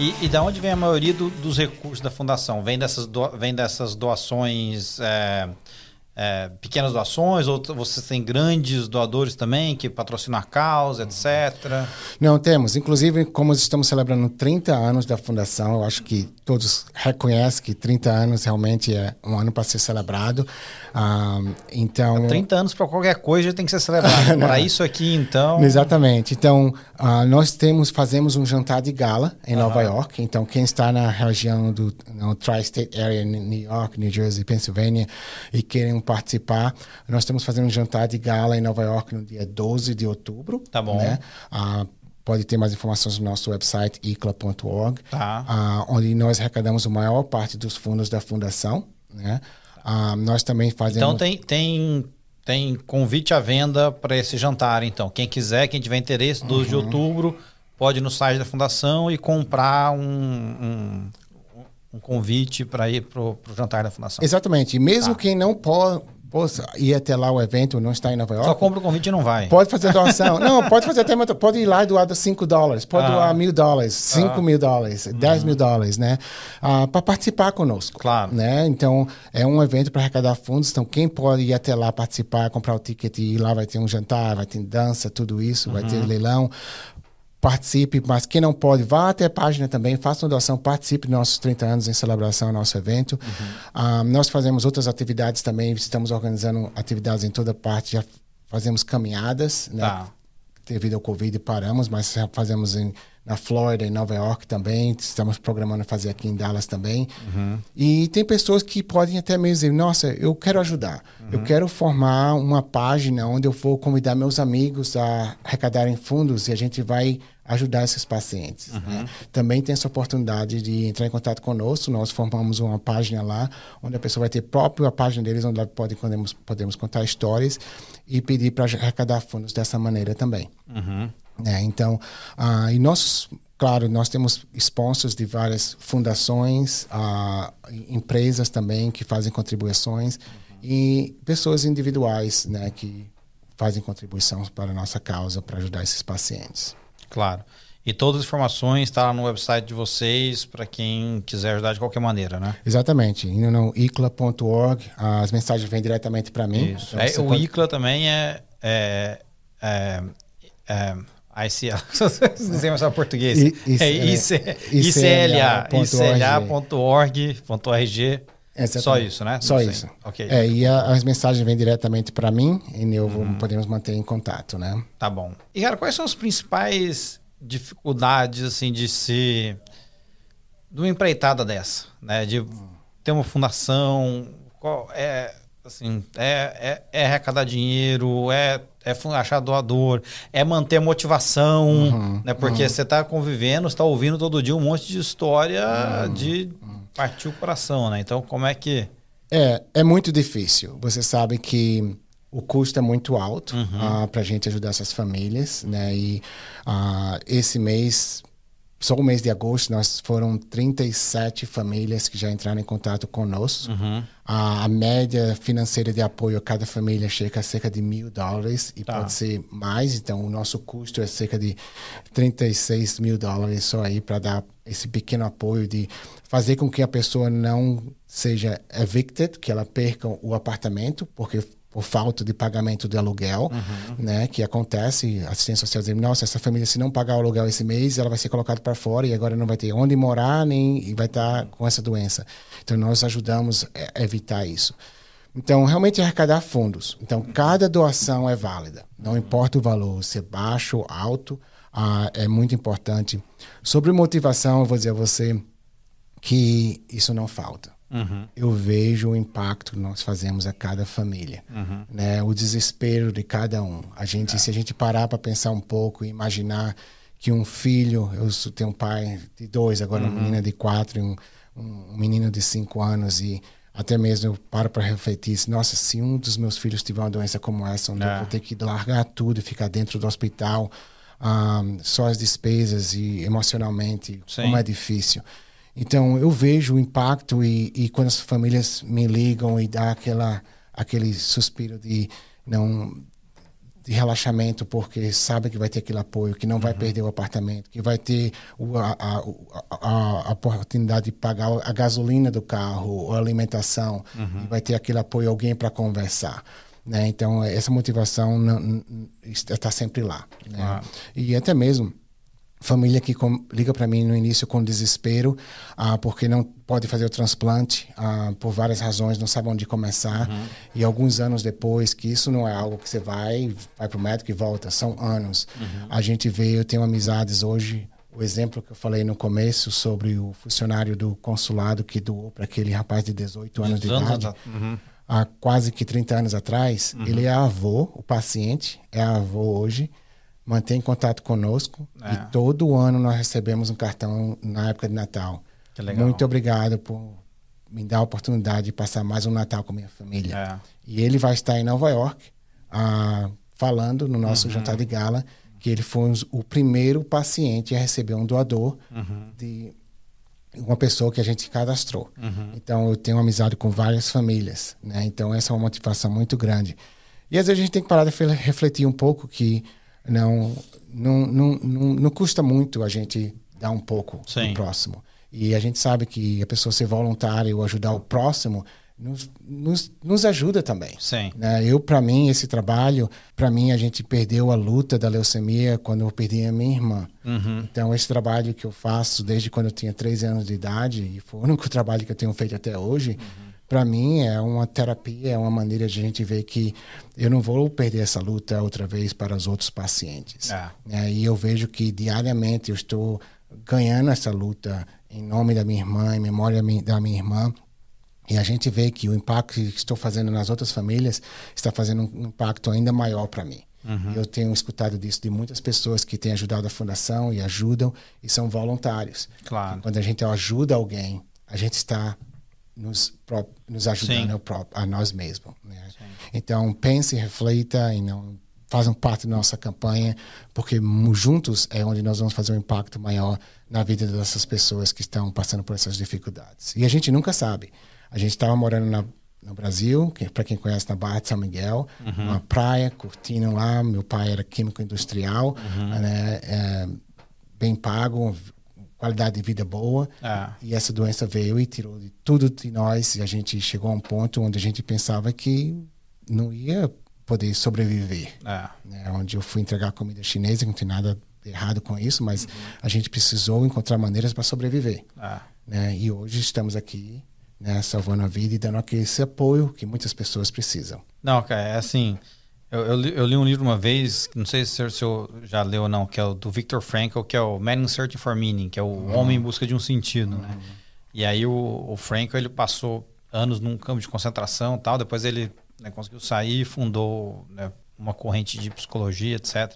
E, e da onde vem a maioria do, dos recursos da fundação? Vem dessas, do, vem dessas doações, é, é, pequenas doações, ou vocês têm grandes doadores também que patrocinam a causa, etc? Não, temos. Inclusive, como estamos celebrando 30 anos da fundação, eu acho que todos reconhecem que 30 anos realmente é um ano para ser celebrado. Ah, então, 30 anos para qualquer coisa tem que ser celebrado. para isso aqui, então. Exatamente. Então, ah, nós temos, fazemos um jantar de gala em. Nova York. Então, quem está na região do Tri-State Area, New York, New Jersey, Pennsylvania, e querem participar, nós estamos fazendo um jantar de gala em Nova York no dia 12 de outubro. Tá bom. Né? Ah, pode ter mais informações no nosso website icla.org, tá. uh, onde nós arrecadamos a maior parte dos fundos da fundação. Né? Uh, nós também fazemos. Então tem, tem, tem convite à venda para esse jantar. Então, quem quiser, quem tiver interesse, 12 uhum. de outubro, pode ir no site da fundação e comprar um, um, um convite para ir para o jantar da fundação. Exatamente. E mesmo tá. quem não pode poxa, ir até lá o evento, não está em Nova York. Só compra o convite e não vai. Pode fazer doação. não, pode fazer até, pode ir lá e doar 5 dólares, pode ah. doar mil dólares, 5 ah. mil dólares, 10 mil dólares, né? Ah, para participar conosco. Claro. Né? Então, é um evento para arrecadar fundos. Então, quem pode ir até lá participar, comprar o ticket e ir lá, vai ter um jantar, vai ter dança, tudo isso, uhum. vai ter uhum. leilão participe, mas quem não pode, vá até a página também, faça uma doação, participe dos nossos 30 anos em celebração ao nosso evento. Uhum. Um, ah, nós fazemos outras atividades também, estamos organizando atividades em toda parte, já fazemos caminhadas, né? Tá. Devido ao Covid paramos, mas fazemos em, na Flórida, em Nova York também, estamos programando fazer aqui em Dallas também. Uhum. E tem pessoas que podem até mesmo dizer, nossa, eu quero ajudar, uhum. eu quero formar uma página onde eu vou convidar meus amigos a arrecadarem fundos e a gente vai ajudar esses pacientes. Uhum. Né? Também tem essa oportunidade de entrar em contato conosco. Nós formamos uma página lá, onde a pessoa vai ter próprio a página deles, onde pode, podemos, podemos contar histórias e pedir para arrecadar fundos dessa maneira também. Uhum. É, então, uh, e nossos, claro, nós temos sponsors de várias fundações, uh, empresas também que fazem contribuições uhum. e pessoas individuais, né, que fazem contribuição para a nossa causa, para ajudar esses pacientes. Claro. E todas as informações estão tá no website de vocês para quem quiser ajudar de qualquer maneira, né? Exatamente. Indo no icla.org, as mensagens vêm diretamente para mim. Isso. Então, é, o pode... ICLA também é, é, é, é ICL, não sei mais português. I, é ICLA.org.org. Só isso, né? Só isso. Ok. É, e a, as mensagens vêm diretamente para mim e eu uhum. podemos manter em contato, né? Tá bom. E cara, quais são as principais dificuldades assim de se de uma empreitada dessa, né? De ter uma fundação, qual é assim, é, é, é arrecadar dinheiro, é, é achar doador, é manter a motivação, uhum, né? Porque uhum. você está convivendo, está ouvindo todo dia um monte de história uhum. de partiu o coração, né? Então, como é que. É, é muito difícil. Você sabe que o custo é muito alto uhum. uh, ah, para a gente ajudar essas famílias, né? E uh, esse mês, só o mês de agosto, nós foram 37 famílias que já entraram em contato conosco. Uhum. A, a, média financeira de apoio a cada família chega a cerca de mil dólares e tá. pode ser mais. Então, o nosso custo é cerca de 36 mil dólares só aí para dar esse pequeno apoio de fazer com que a pessoa não seja evicted, que ela perca o apartamento, porque por falta de pagamento de aluguel, uhum. né, que acontece, a assistência social diz, nossa, essa família se não pagar o aluguel esse mês, ela vai ser colocada para fora e agora não vai ter onde morar, nem e vai estar com essa doença. Então nós ajudamos a evitar isso. Então, realmente arrecadar fundos. Então, cada doação é válida. Não importa o valor, se é baixo ou alto, ah, é muito importante. Sobre motivação, eu vou dizer a você que isso não falta. Uhum. Eu vejo o impacto que nós fazemos a cada família, uhum. né? O desespero de cada um. A gente, é. se a gente parar para pensar um pouco e imaginar que um filho, eu tenho um pai de dois, agora uhum. uma menina de quatro, um, um menino de cinco anos e até mesmo eu paro para refletir, nossa, se um dos meus filhos tiver uma doença como essa, onde é. eu vou ter que largar tudo e ficar dentro do hospital, um, só as despesas e emocionalmente, Sim. como é difícil. Então eu vejo o impacto e, e quando as famílias me ligam e dá aquela aquele suspiro de não de relaxamento, porque sabe que vai ter aquele apoio, que não vai perder o apartamento, que vai ter o, a, a, a, a, oportunidade de pagar a gasolina do carro, a alimentação, e vai ter aquele apoio, alguém para conversar. Né? Então, essa motivação está sempre lá. Né? E até mesmo família que com, liga para mim no início com desespero ah, porque não pode fazer o transplante ah, por várias razões não sabe onde começar uhum. e alguns anos depois que isso não é algo que você vai vai para o médico e volta são anos uhum. a gente vê eu tenho amizades hoje o exemplo que eu falei no começo sobre o funcionário do consulado que doou para aquele rapaz de 18 anos de idade uhum. há quase que 30 anos atrás uhum. ele é avô o paciente é avô hoje mantém contato conosco é. e todo ano nós recebemos um cartão na época de Natal. Muito obrigado por me dar a oportunidade de passar mais um Natal com minha família. É. E ele vai estar em Nova York ah, falando no nosso uhum. jantar de gala que ele foi o primeiro paciente a receber um doador uhum. de uma pessoa que a gente cadastrou. Uhum. Então eu tenho amizade com várias famílias, né? Então essa é uma motivação muito grande. E às vezes a gente tem que parar de refletir um pouco que não, não, não, não, não custa muito a gente dar um pouco Sim. no próximo. E a gente sabe que a pessoa ser voluntária ou ajudar o próximo nos, nos, nos ajuda também. Sim. Né? Eu, para mim, esse trabalho, para mim, a gente perdeu a luta da leucemia quando eu perdi a minha irmã. Uhum. Então, esse trabalho que eu faço desde quando eu tinha 13 anos de idade, e foi o único trabalho que eu tenho feito até hoje, uhum para mim é uma terapia, é uma maneira de a gente ver que eu não vou perder essa luta outra vez para os outros pacientes. É. É, e eu vejo que diariamente eu estou ganhando essa luta em nome da minha irmã, em memória da minha irmã. E a gente vê que o impacto que estou fazendo nas outras famílias está fazendo um impacto ainda maior para mim. Uhum. Eu tenho escutado disso de muitas pessoas que têm ajudado a fundação e ajudam e são voluntários. Claro. quando a gente ajuda alguém, a gente está nos, nos ajudando a nós mesmos. Né? Então, pense, reflita e não façam parte da nossa campanha, porque juntos é onde nós vamos fazer um impacto maior na vida dessas pessoas que estão passando por essas dificuldades. E a gente nunca sabe. A gente estava morando na, no Brasil, que, para quem conhece, na Barra de São Miguel, uhum. uma praia, curtindo lá. Meu pai era químico industrial, uhum. né, é, bem pago, qualidade de vida boa. É. E essa doença veio e tirou de tudo de nós. E a gente chegou a um ponto onde a gente pensava que não ia poder sobreviver. É. Né? Onde eu fui entregar comida chinesa, não tem nada errado com isso, mas uhum. a gente precisou encontrar maneiras para sobreviver. É. Né? E hoje estamos aqui né, salvando a vida e dando aquele apoio que muitas pessoas precisam. Não, cara, é assim. Eu, eu, li, eu, li, um livro uma vez, não sei se o senhor já leu ou não, que é o do Viktor Frankl, que é o Man in Search for Meaning, que é o uhum. homem em busca de um sentido, né? uhum. né? E aí o, o Frankl, ele passou anos num campo de concentração tal, depois ele né, conseguiu sair, fundou né, uma corrente de psicologia, etc.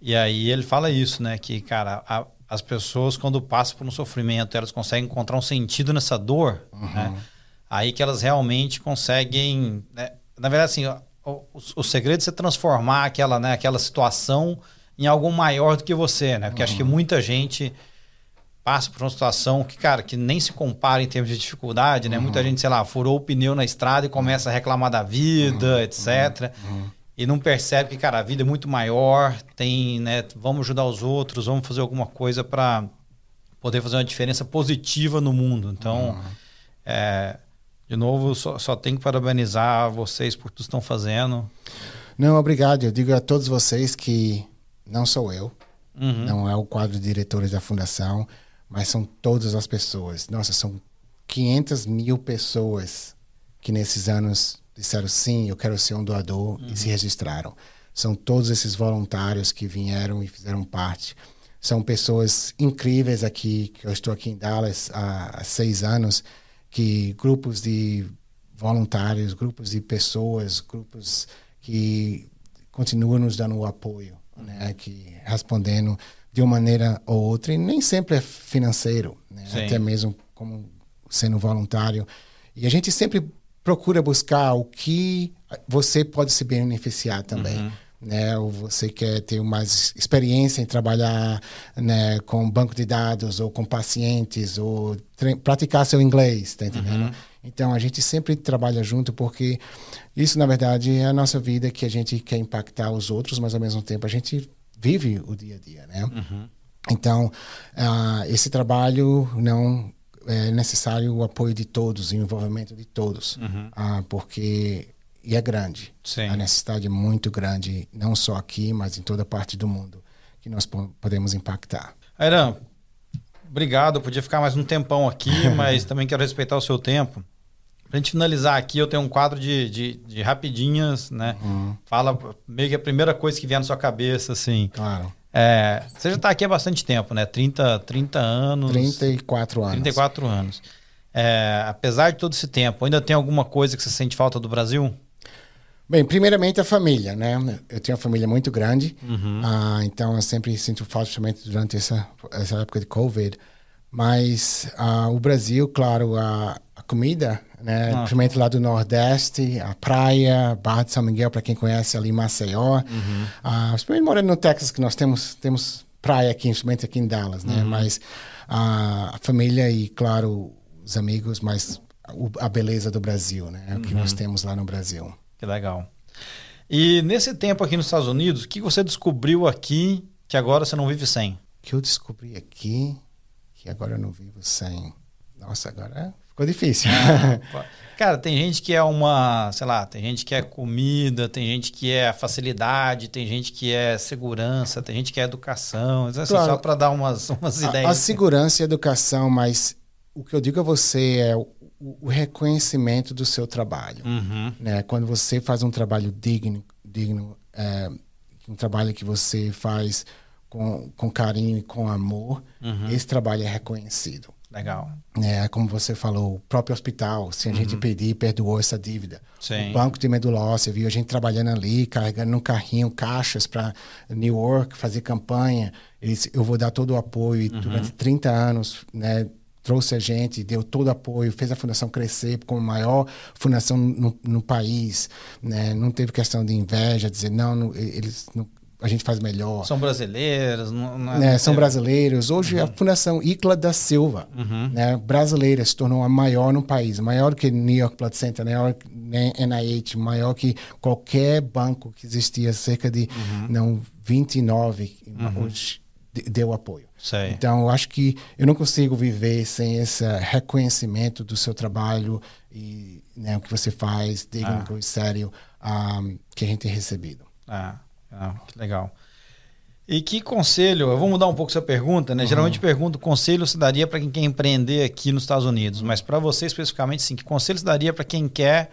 E aí ele fala isso, né? Que, cara, a, as pessoas, quando passam por um sofrimento, elas conseguem encontrar um sentido nessa dor, uhum. né? Aí que elas realmente conseguem... Né? Na verdade, assim o, o, segredo é você transformar aquela, né, aquela situação em algo maior do que você, né? Porque uhum. acho que uhum. muita gente passa por uma situação que, cara, que nem se compara em termos de dificuldade, né? Uhum. Muita gente, sei lá, furou o pneu na estrada e começa a reclamar da vida, uhum. etc. Uhum. E não percebe que, cara, a vida é muito maior, tem, né? Vamos ajudar os outros, vamos fazer alguma coisa para poder fazer uma diferença positiva no mundo. Então, uhum. é, de novo, só, só tenho que parabenizar vocês por tudo que estão fazendo. Não, obrigado. Eu digo a todos vocês que não sou eu, uhum. não é o quadro de diretores da fundação, mas são todas as pessoas. Nossa, são 500 mil pessoas que nesses anos disseram sim, eu quero ser um doador uhum. e se registraram. São todos esses voluntários que vieram e fizeram parte. São pessoas incríveis aqui, que eu estou aqui em Dallas há, há seis anos, que grupos de voluntários, grupos de pessoas, grupos que continuam nos dando o apoio, né? que respondendo de uma maneira ou outra, e nem sempre é financeiro, né? até mesmo como sendo voluntário. E a gente sempre procura buscar o que você pode se beneficiar também. Uhum. Né? Ou você quer ter mais experiência em trabalhar né, com banco de dados ou com pacientes ou praticar seu inglês, tá entendendo? Uhum. Então a gente sempre trabalha junto porque isso na verdade é a nossa vida que a gente quer impactar os outros, mas ao mesmo tempo a gente vive o dia a dia, né? Uhum. Então uh, esse trabalho não é necessário o apoio de todos, o envolvimento de todos, uhum. uh, porque e é grande. Sim. A necessidade é muito grande, não só aqui, mas em toda parte do mundo, que nós podemos impactar. Airan, obrigado. Eu podia ficar mais um tempão aqui, mas também quero respeitar o seu tempo. Para a gente finalizar aqui, eu tenho um quadro de, de, de rapidinhas, né? Uhum. Fala meio que a primeira coisa que vier na sua cabeça, assim. Claro. É, você já está aqui há bastante tempo, né? 30, 30 anos. 34 anos. 34 anos. É, apesar de todo esse tempo, ainda tem alguma coisa que você sente falta do Brasil? Bem, primeiramente a família, né? Eu tenho uma família muito grande, uhum. uh, então eu sempre sinto falta, principalmente durante essa, essa época de Covid. Mas uh, o Brasil, claro, a, a comida, né? Ah. Principalmente lá do Nordeste, a praia, Barra de São Miguel, para quem conhece ali Maceió. Uhum. Uh, principalmente morando no Texas, que nós temos, temos praia aqui, principalmente aqui em Dallas, né? Uhum. Mas a família e, claro, os amigos, mas a beleza do Brasil, né? É o que nós uhum. temos lá no Brasil. Que legal. E nesse tempo aqui nos Estados Unidos, o que você descobriu aqui que agora você não vive sem? O que eu descobri aqui que agora eu não vivo sem? Nossa, agora ficou difícil. Cara, tem gente que é uma, sei lá, tem gente que é comida, tem gente que é facilidade, tem gente que é segurança, tem gente que é educação. Assim, claro, só para dar umas, umas ideias. A, a segurança e a educação, mas o que eu digo a você é o, reconhecimento do seu trabalho. Uhum. Né? Quando você faz um trabalho digno, digno é, um trabalho que você faz com, com carinho e com amor, uhum. esse trabalho é reconhecido. Legal. É, como você falou, o próprio hospital, se a uhum. gente pedir, perdoou essa dívida. Sim. O banco de medula óssea, viu a gente trabalhando ali, carregando no carrinho caixas para New York, fazer campanha. Eles, eu vou dar todo o apoio. Uhum. Durante 30 anos, né, trouxe a gente, deu todo apoio, fez a fundação crescer como a maior fundação no, no país, né? Não teve questão de inveja, dizer não, não eles não, a gente faz melhor. São brasileiros, não, não é né? São brasileiros. Hoje uhum. a Fundação Icla da Silva, uhum. né? Brasileira se tornou a maior no país, maior que New York Blood Center, maior que NIH, maior que qualquer banco que existia, cerca de uhum. não 29 uhum. hoje deu apoio. Sei. Então, eu acho que eu não consigo viver sem esse reconhecimento do seu trabalho e né, o que você faz, digno ah. e sério, um, que a gente tem recebido. Ah, ah, que legal. E que conselho, eu vou mudar um pouco essa pergunta, né? Uhum. Geralmente pergunto, conselho se daria para quem quer empreender aqui nos Estados Unidos, mas para você especificamente, sim, que conselho se daria para quem quer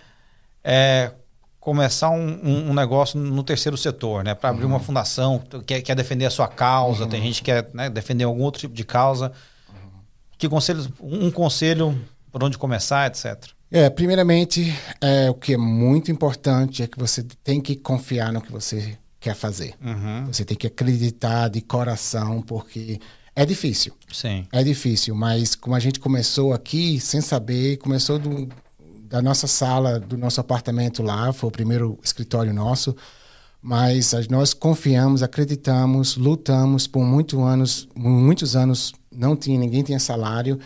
é, começar um, um, um, negócio no terceiro setor, né? Para abrir uhum. uma fundação, quer, quer defender a sua causa, uhum. tem gente que quer né, defender algum outro tipo de causa. Uhum. Que conselho, um conselho por onde começar, etc. É, primeiramente, é, o que é muito importante é que você tem que confiar no que você quer fazer. Uhum. Você tem que acreditar de coração, porque é difícil. Sim. É difícil, mas como a gente começou aqui sem saber, começou do, da nossa sala, do nosso apartamento lá, foi o primeiro escritório nosso. Mas nós confiamos, acreditamos, lutamos por muitos anos, muitos anos não tinha ninguém tinha salário,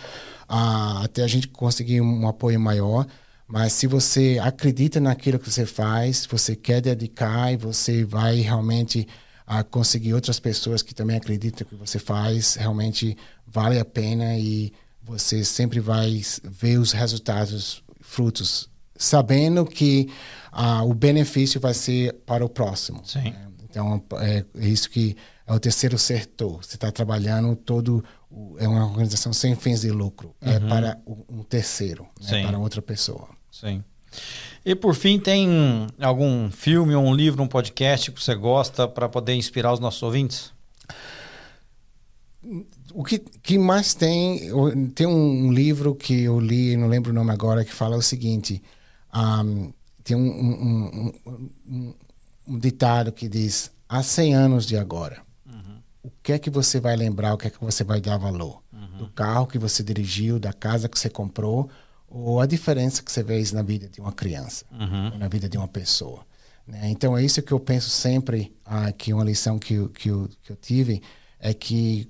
uh, até a gente conseguir um apoio maior. Mas se você acredita naquilo que você faz, você quer dedicar e você vai realmente uh, conseguir outras pessoas que também acreditam que você faz, realmente vale a pena e você sempre vai ver os resultados frutos, sabendo que ah, o benefício vai ser para o próximo. Sim. Né? Então, é isso que é o terceiro setor. Você está trabalhando todo. É uma organização sem fins de lucro. É uhum. É para um terceiro, né? para outra pessoa. Sim. E por fim, tem algum filme, um livro, um podcast que você gosta para poder inspirar os nossos ouvintes? O que, que mais tem tem um, livro que eu li não lembro o nome agora que fala o seguinte um, tem um, um, um, um, ditado que diz há 100 anos de agora uhum. o que é que você vai lembrar o que é que você vai dar valor uhum. do carro que você dirigiu da casa que você comprou ou a diferença que você fez na vida de uma criança uhum. na vida de uma pessoa Né? Então, é isso que eu penso sempre, ah, que uma lição que, que, eu, que eu tive é que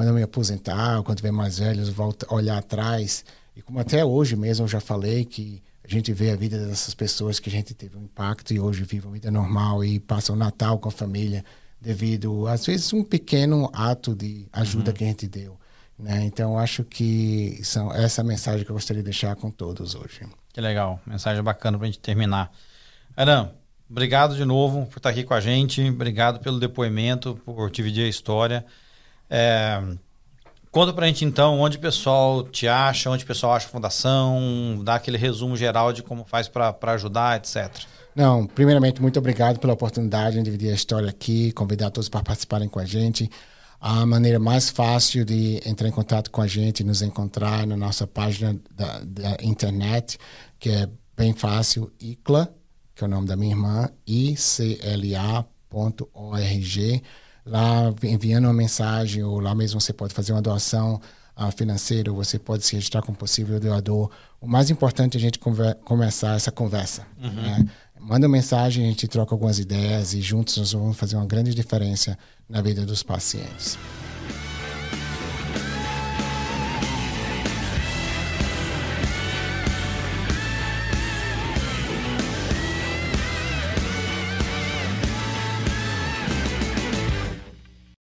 quando eu me aposentar, quando tiver mais velho, eu volto a olhar atrás. E como até hoje mesmo eu já falei que a gente vê a vida dessas pessoas que a gente teve um impacto e hoje vivem uma vida normal e passam o Natal com a família devido, às vezes, um pequeno ato de ajuda uhum. que a gente deu. Né? Então, acho que são essa mensagem que eu gostaria de deixar com todos hoje. Que legal, mensagem bacana para a gente terminar. Aram, obrigado de novo por estar aqui com a gente, obrigado pelo depoimento, por dividir a história. É, conta pra gente então onde o pessoal te acha, onde o pessoal acha a fundação, dá aquele resumo geral de como faz para ajudar, etc. Não, primeiramente, muito obrigado pela oportunidade de dividir a história aqui, convidar todos para participarem com a gente. A maneira mais fácil de entrar em contato com a gente, nos encontrar na nossa página da, da internet, que é bem fácil, ICLA, que é o nome da minha irmã, icla.org lá enviando uma mensagem, ou lá mesmo você pode fazer uma doação uh, financeira, ou você pode se registrar como possível doador. O mais importante é a gente começar essa conversa. Uhum. Né? Manda uma mensagem, a gente troca algumas ideias e juntos nós vamos fazer uma grande diferença na vida dos pacientes.